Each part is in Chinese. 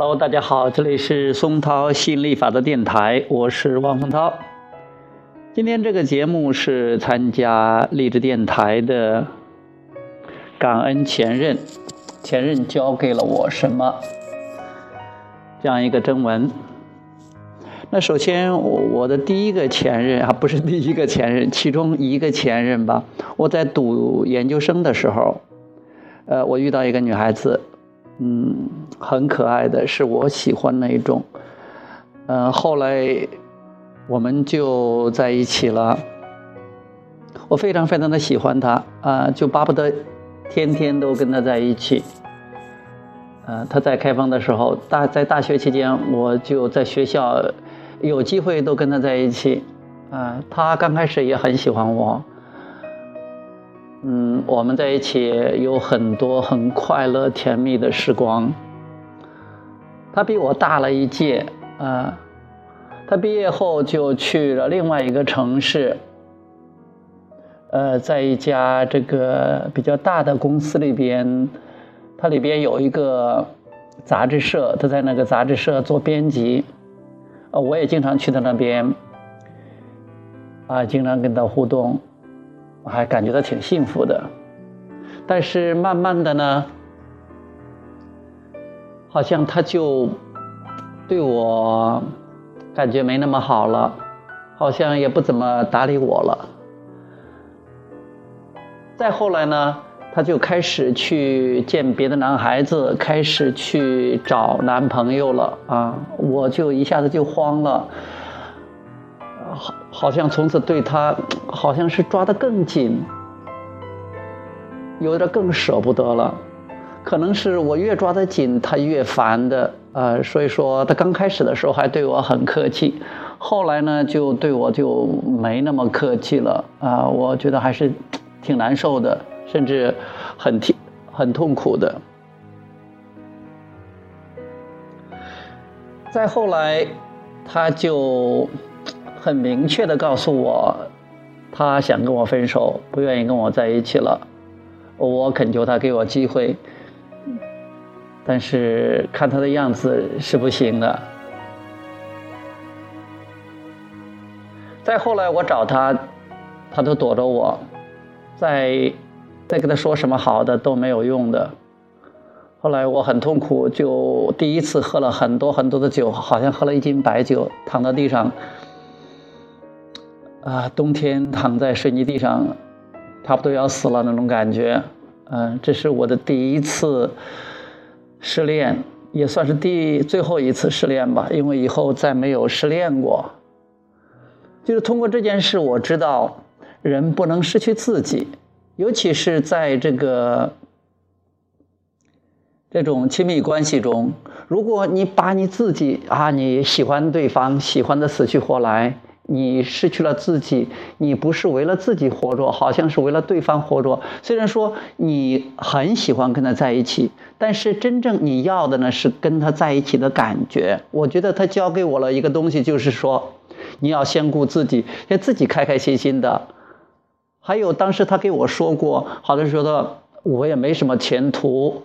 Hello，大家好，这里是松涛吸引力法则电台，我是汪松涛。今天这个节目是参加励志电台的感恩前任，前任教给了我什么这样一个征文。那首先，我的第一个前任啊，不是第一个前任，其中一个前任吧。我在读研究生的时候，呃，我遇到一个女孩子，嗯，很可爱的，是我喜欢那一种。嗯，后来我们就在一起了。我非常非常的喜欢她啊，就巴不得天天都跟她在一起。呃，她在开封的时候，大在大学期间，我就在学校。有机会都跟他在一起，啊，他刚开始也很喜欢我，嗯，我们在一起有很多很快乐甜蜜的时光。他比我大了一届，啊，他毕业后就去了另外一个城市，呃，在一家这个比较大的公司里边，他里边有一个杂志社，他在那个杂志社做编辑。呃，我也经常去他那边，啊，经常跟他互动，还感觉到挺幸福的。但是慢慢的呢，好像他就对我感觉没那么好了，好像也不怎么搭理我了。再后来呢？他就开始去见别的男孩子，开始去找男朋友了啊！我就一下子就慌了，好，好像从此对他好像是抓得更紧，有点更舍不得了。可能是我越抓得紧，他越烦的啊。所以说，他刚开始的时候还对我很客气，后来呢，就对我就没那么客气了啊。我觉得还是挺难受的。甚至很挺、很痛苦的。再后来，他就很明确的告诉我，他想跟我分手，不愿意跟我在一起了。我恳求他给我机会，但是看他的样子是不行的。再后来，我找他，他都躲着我，在。再跟他说什么好的都没有用的。后来我很痛苦，就第一次喝了很多很多的酒，好像喝了一斤白酒，躺在地上，啊，冬天躺在水泥地上，差不多要死了那种感觉。嗯，这是我的第一次失恋，也算是第最后一次失恋吧，因为以后再没有失恋过。就是通过这件事，我知道人不能失去自己。尤其是在这个这种亲密关系中，如果你把你自己啊，你喜欢对方，喜欢的死去活来，你失去了自己，你不是为了自己活着，好像是为了对方活着。虽然说你很喜欢跟他在一起，但是真正你要的呢是跟他在一起的感觉。我觉得他教给我了一个东西，就是说你要先顾自己，先自己开开心心的。还有，当时他给我说过，好像说的我也没什么前途，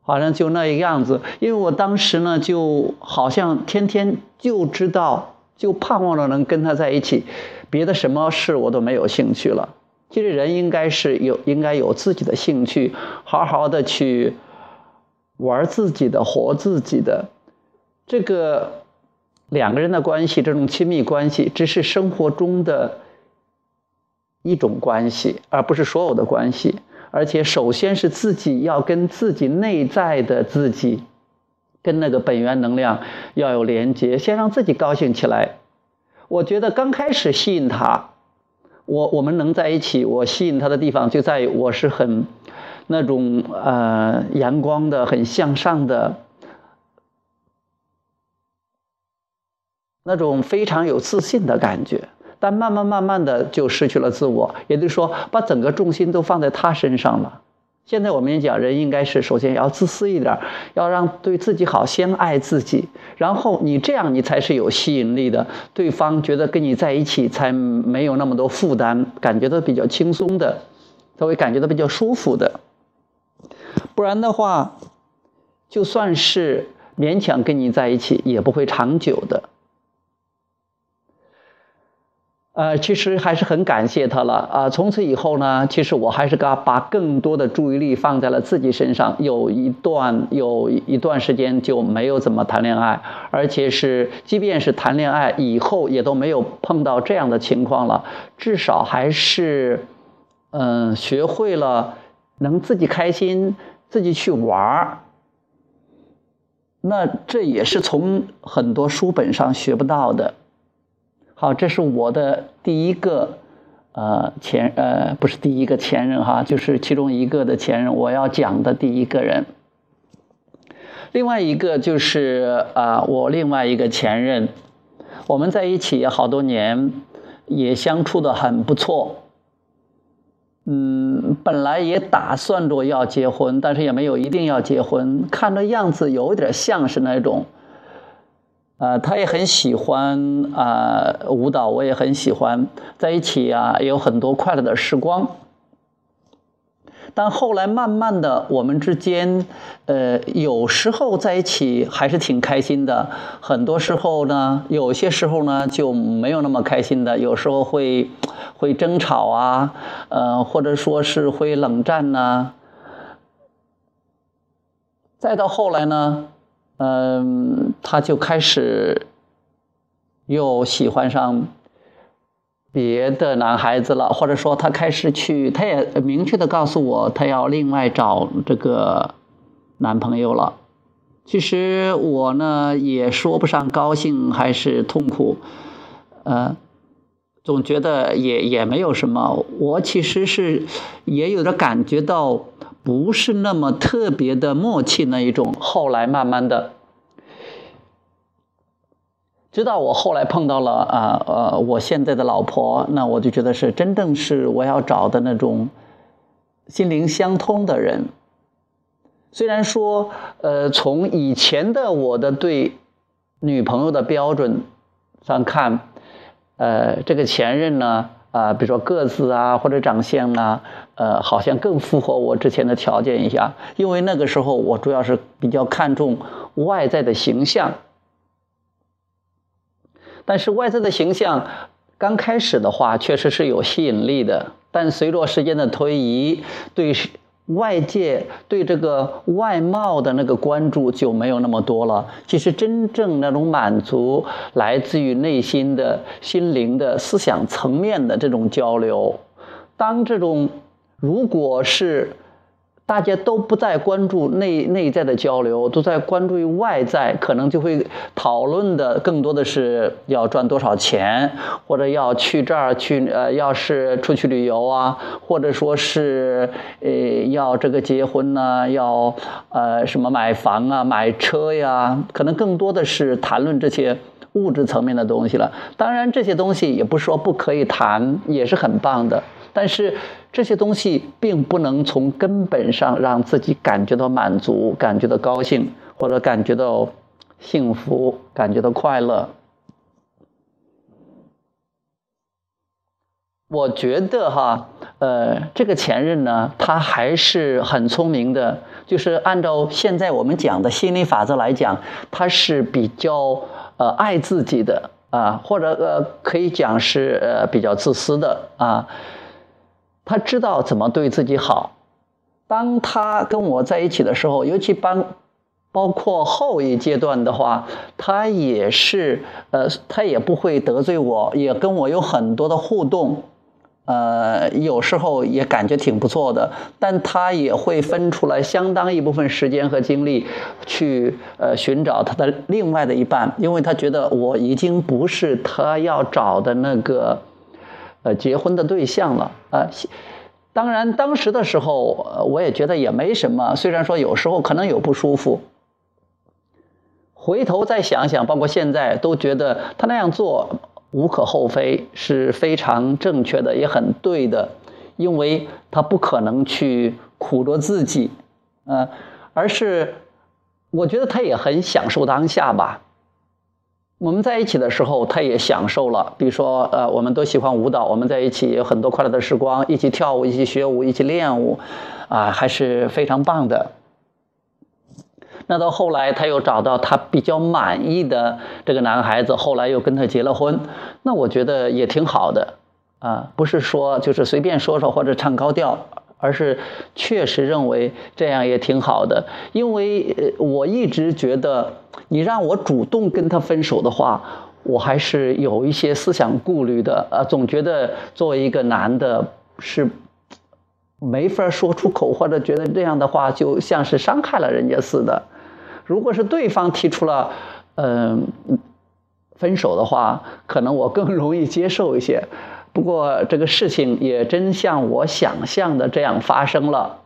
好像就那一样子。因为我当时呢，就好像天天就知道，就盼望着能跟他在一起，别的什么事我都没有兴趣了。其实人应该是有，应该有自己的兴趣，好好的去玩自己的，活自己的。这个两个人的关系，这种亲密关系，只是生活中的。一种关系，而不是所有的关系。而且，首先是自己要跟自己内在的自己，跟那个本源能量要有连接，先让自己高兴起来。我觉得刚开始吸引他，我我们能在一起，我吸引他的地方就在于我是很那种呃阳光的、很向上的，那种非常有自信的感觉。但慢慢慢慢的就失去了自我，也就是说，把整个重心都放在他身上了。现在我们也讲，人应该是首先要自私一点，要让对自己好，先爱自己，然后你这样你才是有吸引力的，对方觉得跟你在一起才没有那么多负担，感觉到比较轻松的，他会感觉到比较舒服的。不然的话，就算是勉强跟你在一起也不会长久的。呃，其实还是很感谢他了啊！从此以后呢，其实我还是把把更多的注意力放在了自己身上。有一段有一段时间就没有怎么谈恋爱，而且是即便是谈恋爱以后，也都没有碰到这样的情况了。至少还是，嗯，学会了能自己开心，自己去玩儿。那这也是从很多书本上学不到的。好，这是我的第一个，呃，前呃不是第一个前任哈，就是其中一个的前任，我要讲的第一个人。另外一个就是啊，我另外一个前任，我们在一起好多年，也相处的很不错。嗯，本来也打算着要结婚，但是也没有一定要结婚，看着样子有点像是那种。呃，他也很喜欢啊舞蹈，我也很喜欢，在一起啊有很多快乐的时光。但后来慢慢的，我们之间，呃，有时候在一起还是挺开心的，很多时候呢，有些时候呢就没有那么开心的，有时候会会争吵啊，呃，或者说是会冷战呐。再到后来呢。嗯，他就开始又喜欢上别的男孩子了，或者说他开始去，他也明确的告诉我，他要另外找这个男朋友了。其实我呢也说不上高兴还是痛苦，呃，总觉得也也没有什么。我其实是也有点感觉到。不是那么特别的默契那一种，后来慢慢的，直到我后来碰到了啊呃我现在的老婆，那我就觉得是真正是我要找的那种心灵相通的人。虽然说呃从以前的我的对女朋友的标准上看，呃这个前任呢。啊，比如说个子啊，或者长相啊，呃，好像更符合我之前的条件一下。因为那个时候我主要是比较看重外在的形象，但是外在的形象刚开始的话确实是有吸引力的，但随着时间的推移，对。外界对这个外貌的那个关注就没有那么多了。其实真正那种满足，来自于内心的心灵的思想层面的这种交流。当这种如果是。大家都不再关注内内在的交流，都在关注于外在，可能就会讨论的更多的是要赚多少钱，或者要去这儿去呃，要是出去旅游啊，或者说是呃要这个结婚呢，要呃什么买房啊、买车呀，可能更多的是谈论这些物质层面的东西了。当然这些东西也不是说不可以谈，也是很棒的。但是这些东西并不能从根本上让自己感觉到满足、感觉到高兴或者感觉到幸福、感觉到快乐。我觉得哈，呃，这个前任呢，他还是很聪明的，就是按照现在我们讲的心理法则来讲，他是比较呃爱自己的啊，或者呃可以讲是呃比较自私的啊。他知道怎么对自己好。当他跟我在一起的时候，尤其包包括后一阶段的话，他也是呃，他也不会得罪我，也跟我有很多的互动，呃，有时候也感觉挺不错的。但他也会分出来相当一部分时间和精力去呃寻找他的另外的一半，因为他觉得我已经不是他要找的那个。结婚的对象了啊！当然，当时的时候，我也觉得也没什么。虽然说有时候可能有不舒服，回头再想想，包括现在，都觉得他那样做无可厚非，是非常正确的，也很对的，因为他不可能去苦着自己，呃，而是我觉得他也很享受当下吧。我们在一起的时候，他也享受了。比如说，呃，我们都喜欢舞蹈，我们在一起有很多快乐的时光，一起跳舞，一起学舞，一起练舞，啊，还是非常棒的。那到后来，他又找到他比较满意的这个男孩子，后来又跟他结了婚。那我觉得也挺好的啊，不是说就是随便说说或者唱高调，而是确实认为这样也挺好的。因为我一直觉得，你让我主动跟他分手的话，我还是有一些思想顾虑的呃，总觉得作为一个男的，是。没法说出口，或者觉得这样的话就像是伤害了人家似的。如果是对方提出了，嗯，分手的话，可能我更容易接受一些。不过这个事情也真像我想象的这样发生了，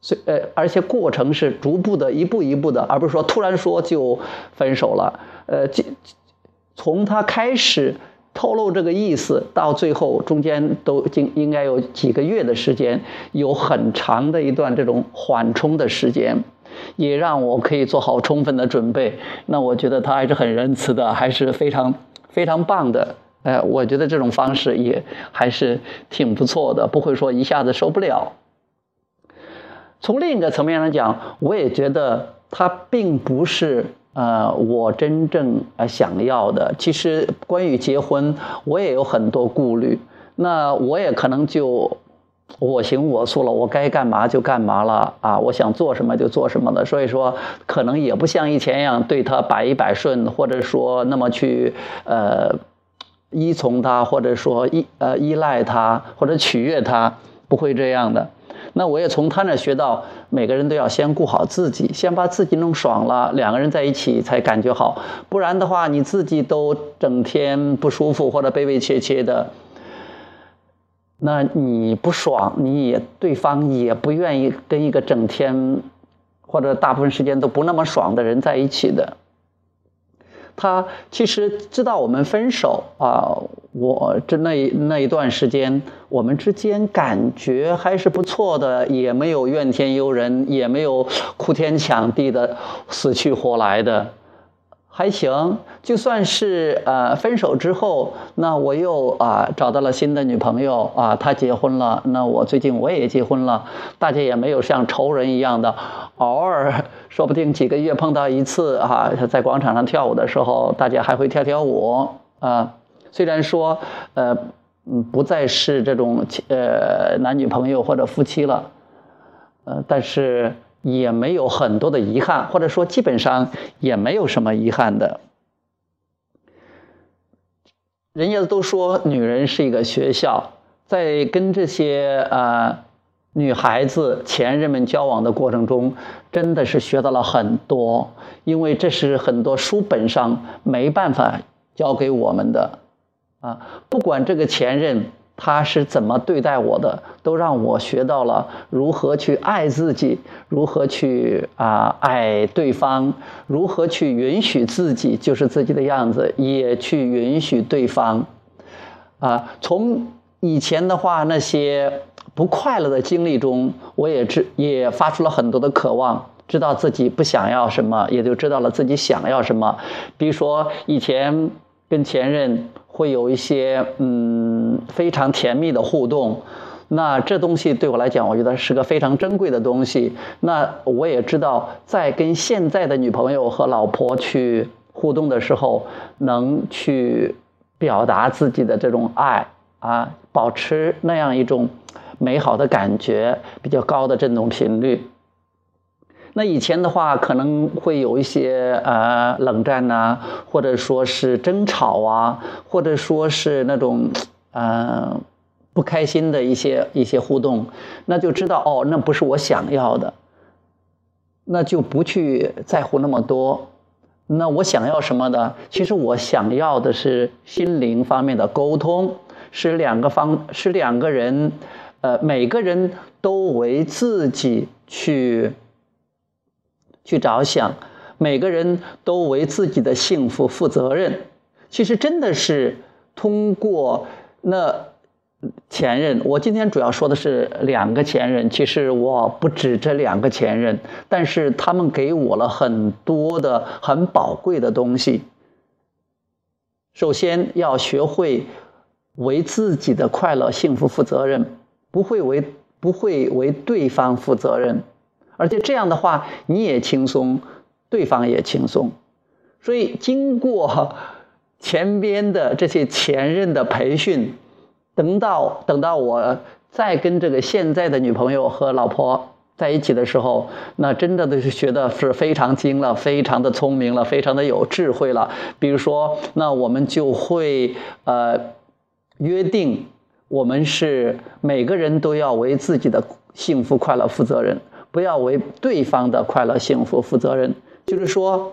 所呃，而且过程是逐步的，一步一步的，而不是说突然说就分手了。呃，从他开始。透露这个意思，到最后中间都经应该有几个月的时间，有很长的一段这种缓冲的时间，也让我可以做好充分的准备。那我觉得他还是很仁慈的，还是非常非常棒的。哎，我觉得这种方式也还是挺不错的，不会说一下子受不了。从另一个层面来讲，我也觉得他并不是。呃，我真正呃想要的，其实关于结婚，我也有很多顾虑。那我也可能就我行我素了，我该干嘛就干嘛了啊，我想做什么就做什么的。所以说，可能也不像以前一样对他百依百顺，或者说那么去呃依从他，或者说依呃依赖他或者取悦他，不会这样的。那我也从他那学到，每个人都要先顾好自己，先把自己弄爽了，两个人在一起才感觉好。不然的话，你自己都整天不舒服或者悲悲切切的，那你不爽，你也对方也不愿意跟一个整天或者大部分时间都不那么爽的人在一起的。他其实知道我们分手啊，我这那那一段时间，我们之间感觉还是不错的，也没有怨天尤人，也没有哭天抢地的死去活来的。还行，就算是呃分手之后，那我又啊找到了新的女朋友啊，她结婚了，那我最近我也结婚了，大家也没有像仇人一样的，偶尔说不定几个月碰到一次啊，在广场上跳舞的时候，大家还会跳跳舞啊。虽然说呃嗯不再是这种呃男女朋友或者夫妻了，呃，但是。也没有很多的遗憾，或者说基本上也没有什么遗憾的。人家都说女人是一个学校，在跟这些呃女孩子前任们交往的过程中，真的是学到了很多，因为这是很多书本上没办法教给我们的啊，不管这个前任。他是怎么对待我的，都让我学到了如何去爱自己，如何去啊爱对方，如何去允许自己就是自己的样子，也去允许对方。啊，从以前的话那些不快乐的经历中，我也知也发出了很多的渴望，知道自己不想要什么，也就知道了自己想要什么。比如说以前跟前任。会有一些嗯非常甜蜜的互动，那这东西对我来讲，我觉得是个非常珍贵的东西。那我也知道，在跟现在的女朋友和老婆去互动的时候，能去表达自己的这种爱啊，保持那样一种美好的感觉，比较高的振动频率。那以前的话，可能会有一些呃冷战呐，或者说是争吵啊，或者说是那种呃不开心的一些一些互动，那就知道哦，那不是我想要的，那就不去在乎那么多。那我想要什么呢？其实我想要的是心灵方面的沟通，是两个方，是两个人，呃，每个人都为自己去。去着想，每个人都为自己的幸福负责任。其实真的是通过那前任，我今天主要说的是两个前任。其实我不止这两个前任，但是他们给我了很多的很宝贵的东西。首先要学会为自己的快乐幸福负责任，不会为不会为对方负责任。而且这样的话，你也轻松，对方也轻松。所以经过前边的这些前任的培训，等到等到我再跟这个现在的女朋友和老婆。在一起的时候，那真的都是学的是非常精了，非常的聪明了，非常的有智慧了。比如说，那我们就会呃约定，我们是每个人都要为自己的幸福快乐负责任，不要为对方的快乐幸福负责任。就是说，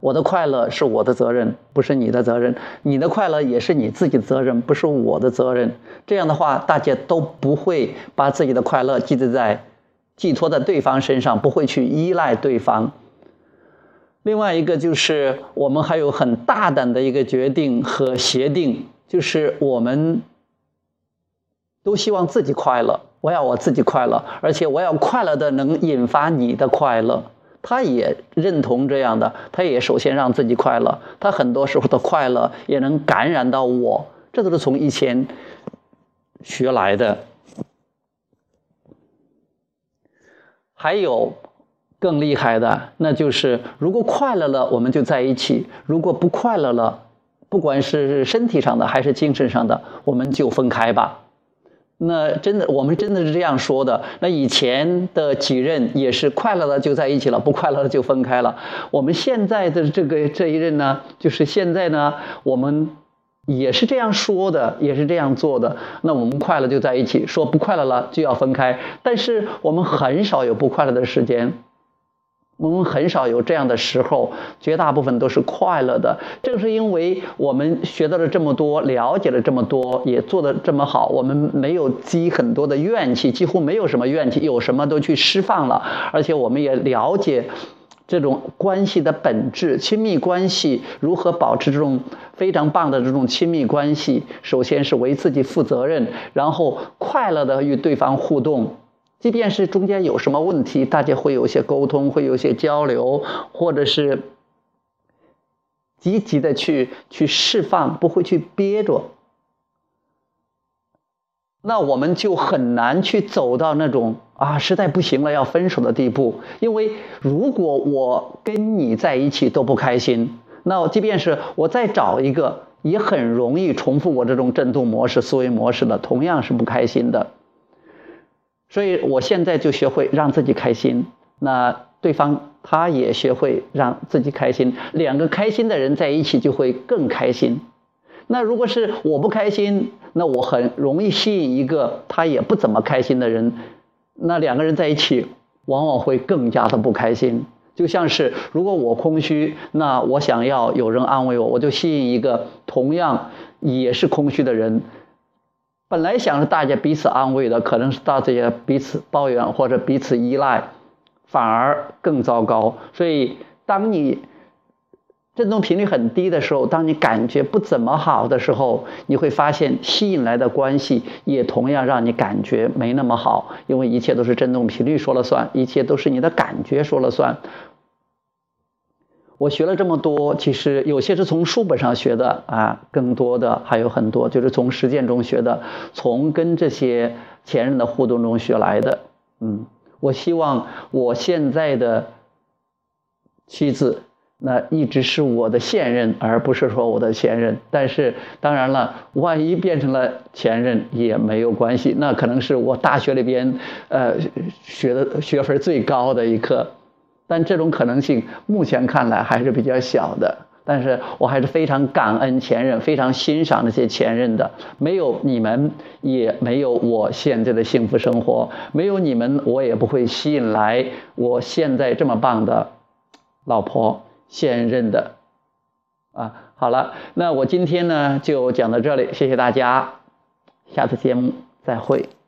我的快乐是我的责任，不是你的责任；你的快乐也是你自己的责任，不是我的责任。这样的话，大家都不会把自己的快乐寄托在。寄托在对方身上，不会去依赖对方。另外一个就是，我们还有很大胆的一个决定和协定，就是我们都希望自己快乐。我要我自己快乐，而且我要快乐的能引发你的快乐。他也认同这样的，他也首先让自己快乐。他很多时候的快乐也能感染到我，这都是从以前学来的。还有更厉害的，那就是如果快乐了，我们就在一起；如果不快乐了，不管是身体上的还是精神上的，我们就分开吧。那真的，我们真的是这样说的。那以前的几任也是快乐了就在一起了，不快乐了就分开了。我们现在的这个这一任呢，就是现在呢，我们。也是这样说的，也是这样做的。那我们快乐就在一起，说不快乐了就要分开。但是我们很少有不快乐的时间，我们很少有这样的时候，绝大部分都是快乐的。正是因为我们学到了这么多，了解了这么多，也做得这么好，我们没有积很多的怨气，几乎没有什么怨气，有什么都去释放了，而且我们也了解。这种关系的本质，亲密关系如何保持这种非常棒的这种亲密关系？首先是为自己负责任，然后快乐的与对方互动，即便是中间有什么问题，大家会有些沟通，会有些交流，或者是积极的去去释放，不会去憋着。那我们就很难去走到那种啊，实在不行了要分手的地步。因为如果我跟你在一起都不开心，那即便是我再找一个，也很容易重复我这种振动模式、思维模式的，同样是不开心的。所以我现在就学会让自己开心，那对方他也学会让自己开心，两个开心的人在一起就会更开心。那如果是我不开心，那我很容易吸引一个他也不怎么开心的人，那两个人在一起往往会更加的不开心。就像是如果我空虚，那我想要有人安慰我，我就吸引一个同样也是空虚的人。本来想着大家彼此安慰的，可能是大家彼此抱怨或者彼此依赖，反而更糟糕。所以当你。振动频率很低的时候，当你感觉不怎么好的时候，你会发现吸引来的关系也同样让你感觉没那么好，因为一切都是振动频率说了算，一切都是你的感觉说了算。我学了这么多，其实有些是从书本上学的啊，更多的还有很多就是从实践中学的，从跟这些前任的互动中学来的。嗯，我希望我现在的妻子。那一直是我的现任，而不是说我的前任。但是当然了，万一变成了前任也没有关系，那可能是我大学里边呃学的学分最高的一课。但这种可能性目前看来还是比较小的。但是我还是非常感恩前任，非常欣赏那些前任的。没有你们，也没有我现在的幸福生活；没有你们，我也不会吸引来我现在这么棒的老婆。现任的，啊，好了，那我今天呢就讲到这里，谢谢大家，下次节目再会。